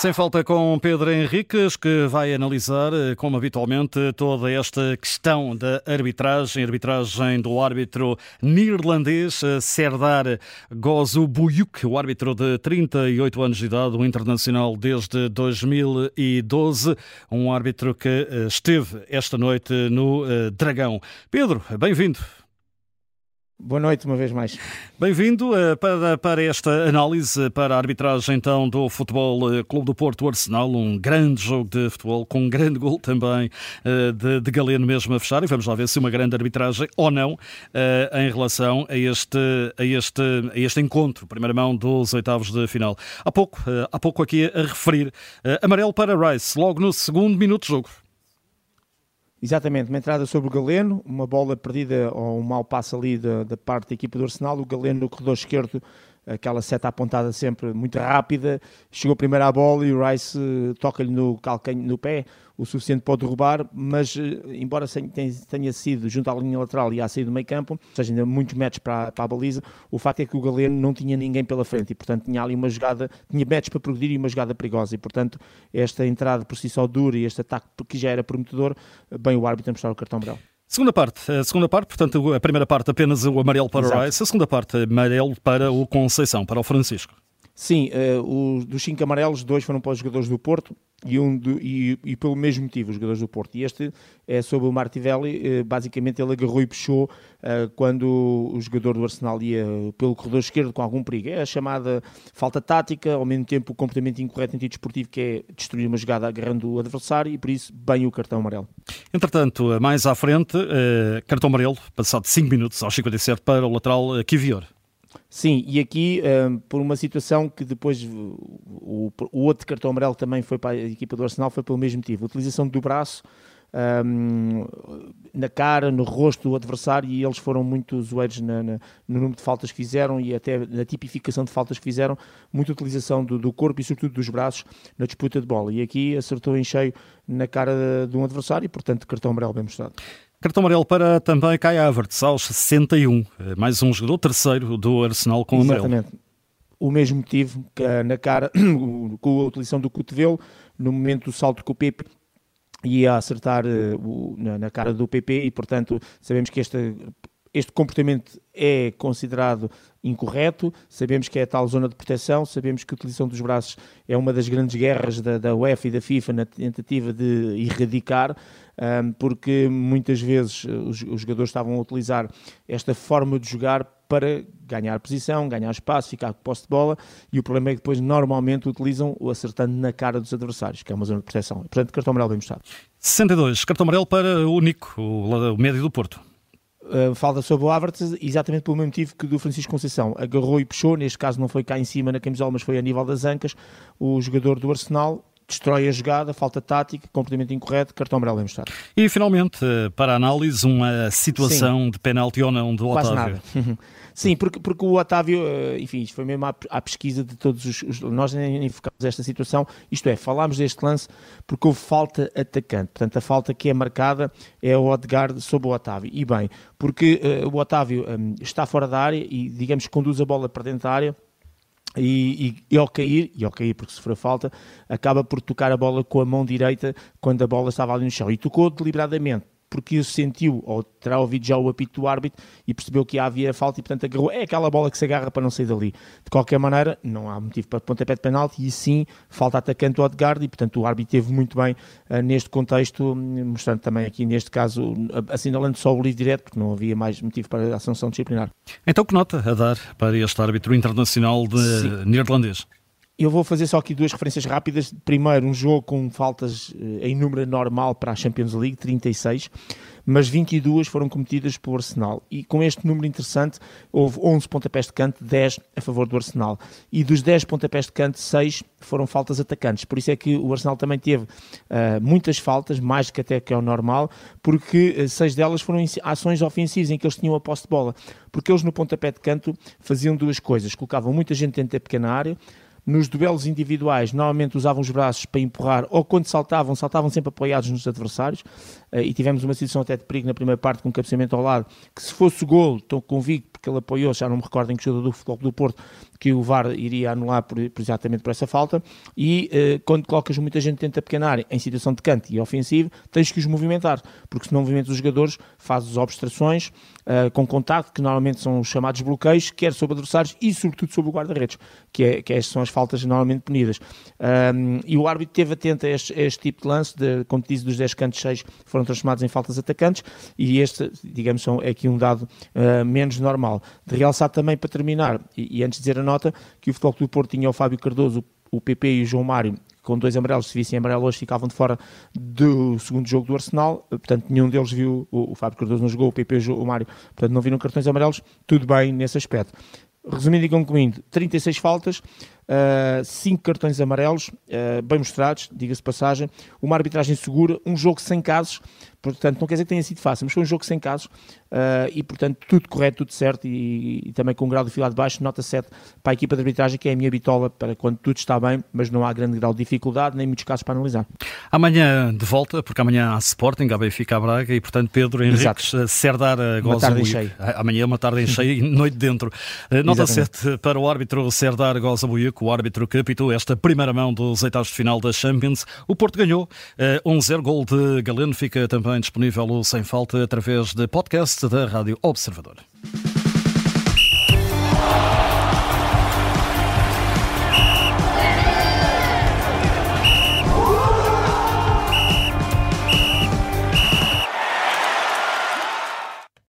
Sem falta com Pedro Henriques, que vai analisar, eh, como habitualmente, toda esta questão da arbitragem, arbitragem do árbitro neerlandês eh, Serdar Gozubuyuk, o árbitro de 38 anos de idade, um internacional desde 2012, um árbitro que eh, esteve esta noite no Dragão. Pedro, bem-vindo. Boa noite, uma vez mais. Bem-vindo uh, para, para esta análise, para a arbitragem então do Futebol uh, Clube do Porto Arsenal, um grande jogo de futebol, com um grande gol também uh, de, de, Galeno mesmo a fechar, e vamos lá ver se uma grande arbitragem ou não em relação a este, a, este, a este encontro, primeira mão dos oitavos de final. Há pouco, há pouco aqui a referir, amarelo para Rice, logo no segundo minuto de jogo. Exatamente, uma entrada sobre o Galeno, uma bola perdida ou um mau passo ali da, da parte da equipa do Arsenal, o Galeno no corredor esquerdo aquela seta apontada sempre muito rápida, chegou primeiro à bola e o Rice uh, toca-lhe no calcanho, no pé, o suficiente para derrubar, mas uh, embora tenha sido junto à linha lateral e à saída do meio campo, ou seja, ainda muitos metros para, para, a baliza, o facto é que o Galeno não tinha ninguém pela frente e, portanto, tinha ali uma jogada, tinha metros para progredir e uma jogada perigosa e, portanto, esta entrada por si só dura e este ataque que já era prometedor, bem o árbitro a mostrar o cartão amarelo. Segunda parte, a segunda parte, portanto, a primeira parte apenas o amarelo para Exato. o Rice, a segunda parte amarelo para o Conceição, para o Francisco. Sim, uh, dos cinco amarelos, dois foram para os jogadores do Porto e, um do, e, e, pelo mesmo motivo, os jogadores do Porto. E este é sobre o Martivelli, uh, basicamente ele agarrou e puxou uh, quando o jogador do Arsenal ia pelo corredor esquerdo com algum perigo. É a chamada falta tática, ao mesmo tempo o comportamento incorreto antidesportivo que é destruir uma jogada agarrando o adversário e por isso bem o cartão amarelo. Entretanto, mais à frente, cartão amarelo, passado 5 minutos aos 57 para o lateral Kivior. Sim, e aqui um, por uma situação que depois o, o, outro cartão amarelo também foi para a equipa do Arsenal, foi pelo mesmo motivo. Utilização do braço um, na cara, no rosto do adversário e eles foram muito zoeiros na, na, no número de faltas que fizeram e até na tipificação de faltas que fizeram, muita utilização do, do, corpo e sobretudo dos braços na disputa de bola. E aqui acertou em cheio na cara de, de um adversário e, portanto, cartão amarelo bem mostrado. Cartão amarelo para também Kai Havertz, aos 61. Mais um jogador, terceiro do Arsenal com Exatamente. amarelo. O mesmo motivo que na cara, com a utilização do cotovelo, no momento do salto com o Pepe, ia acertar uh, na, cara do PP e, portanto, sabemos que este, este comportamento é considerado incorreto, sabemos que é a tal zona de proteção, sabemos que a utilização dos braços é uma das grandes guerras da, da UEFA e da FIFA na tentativa de erradicar, porque muitas vezes os, os jogadores estavam a utilizar esta forma de jogar para ganhar posição, ganhar espaço, ficar com posse de bola, e o problema é que depois normalmente utilizam o acertando na cara dos adversários, que é uma zona de proteção. Portanto, cartão amarelo bem mostrado. 62, cartão amarelo para o Nico, o médio do Porto. Uh, falta sobre o Havertz, exatamente pelo mesmo motivo que do Francisco Conceição. Agarrou e puxou, neste caso não foi cá em cima na camisola, mas foi a nível das ancas. O jogador do Arsenal destrói a jogada, falta tática, comportamento incorreto, cartão amarelo bem mostrado. E finalmente, para análise, uma situação Sim. de penalti ou não do Quase Otávio. Nada. Sim, porque, porque o Otávio, eh, enfim, isto foi mesmo à, à pesquisa de todos os, os, Nós nem focamos esta situação, isto é, falámos deste lance porque houve falta atacante. Portanto, a falta que é marcada é o Odegaard sobre o Otávio. E bem, porque uh, o Otávio um, está fora da área e, digamos, conduz a bola para dentro da área e, e, e, ao cair, e ao cair porque a falta, acaba por tocar a bola com a mão direita quando a bola estava ali no chão. E tocou deliberadamente porque sentiu, ou terá ouvido já o apito do árbitro e percebeu que havia falta e, portanto, agarrou. É aquela bola que se agarra para não sair dali. De qualquer maneira, não há motivo para pontapé de penalti e sim falta atacante o Odegaard e, portanto, o árbitro teve muito bem uh, neste contexto, mostrando também aqui, neste caso, assinalando só o livre direto, porque não havia mais motivo para a sanção disciplinar. Então, que nota a dar para este árbitro internacional de sim. neerlandês? Eu vou fazer só aqui duas referências rápidas. Primeiro, um jogo com faltas eh, em número normal para a Champions League, 36, mas 22 foram cometidas pelo Arsenal. E com este número interessante, houve 11 pontapés de canto, 10 a favor do Arsenal. E dos 10 pontapés de canto, 6 foram faltas atacantes. Por isso é que o Arsenal também teve uh, muitas faltas, mais que até que é o normal, porque uh, seis delas foram ações ofensivas em que eles tinham a posse de bola. Porque eles no pontapé de canto faziam duas coisas: colocavam muita gente dentro da pequena área nos duelos individuais, normalmente usavam os braços para empurrar, ou quando saltavam, saltavam sempre apoiados nos adversários. Uh, e tivemos uma situação até de perigo na primeira parte, com um cabeceamento ao lado, que se fosse gol, estou convicto, porque ele apoiou, já não me recordo em que jogador do Futebol do Porto, que o VAR iria anular por, exatamente por essa falta, e uh, quando colocas muita gente dentro da pequena área em situação de canto e ofensivo, tens que os movimentar, porque se não movimentas os jogadores, fazes obstruções uh, com contato, que normalmente são os chamados bloqueios, quer sobre adversários e sobretudo sobre o guarda-redes, que, é, que estas são as faltas normalmente punidas. Um, e o árbitro esteve atento a este, a este, tipo de lance, de, como te disse, dos 10 cantos 6 foram transformados em faltas atacantes, e este, digamos, são, é aqui um dado uh, menos normal. De realçar também, para terminar, e, e, antes de dizer a nota, que o Futebol Clube do Porto tinha o Fábio Cardoso, o PP e o João Mário com dois amarelos, se vissem amarelo hoje ficavam de fora do segundo jogo do Arsenal, portanto nenhum deles viu, o, o Fábio Cardoso não jogou, o PP o Mário, portanto não viram cartões amarelos, tudo bem nesse aspecto. Resumindo e concluindo, 36 faltas, 5 uh, cartões amarelos, uh, bem mostrados, diga-se passagem, uma arbitragem segura, um jogo sem casos, portanto não quer dizer que tenha sido fácil, mas foi um jogo sem casos. Uh, e portanto tudo correto, tudo certo e, e, também com um grau de fila de baixo, nota 7 para a equipa de arbitragem, que é a minha bitola para quando tudo está bem, mas não há grande grau de dificuldade, nem muitos casos para analisar. Amanhã de volta, porque amanhã há Sporting, há Benfica, há Braga e portanto Pedro Henriques, Serdar Goza Amanhã é uma tarde em cheio e noite dentro. Nota Exatamente. 7 para o árbitro Serdar Goza o árbitro que apitou esta primeira mão dos oitavos de final da Champions. O Porto ganhou 1-0, uh, gol de Galeno, fica também disponível o Sem Falta através de podcast da Rádio Observador.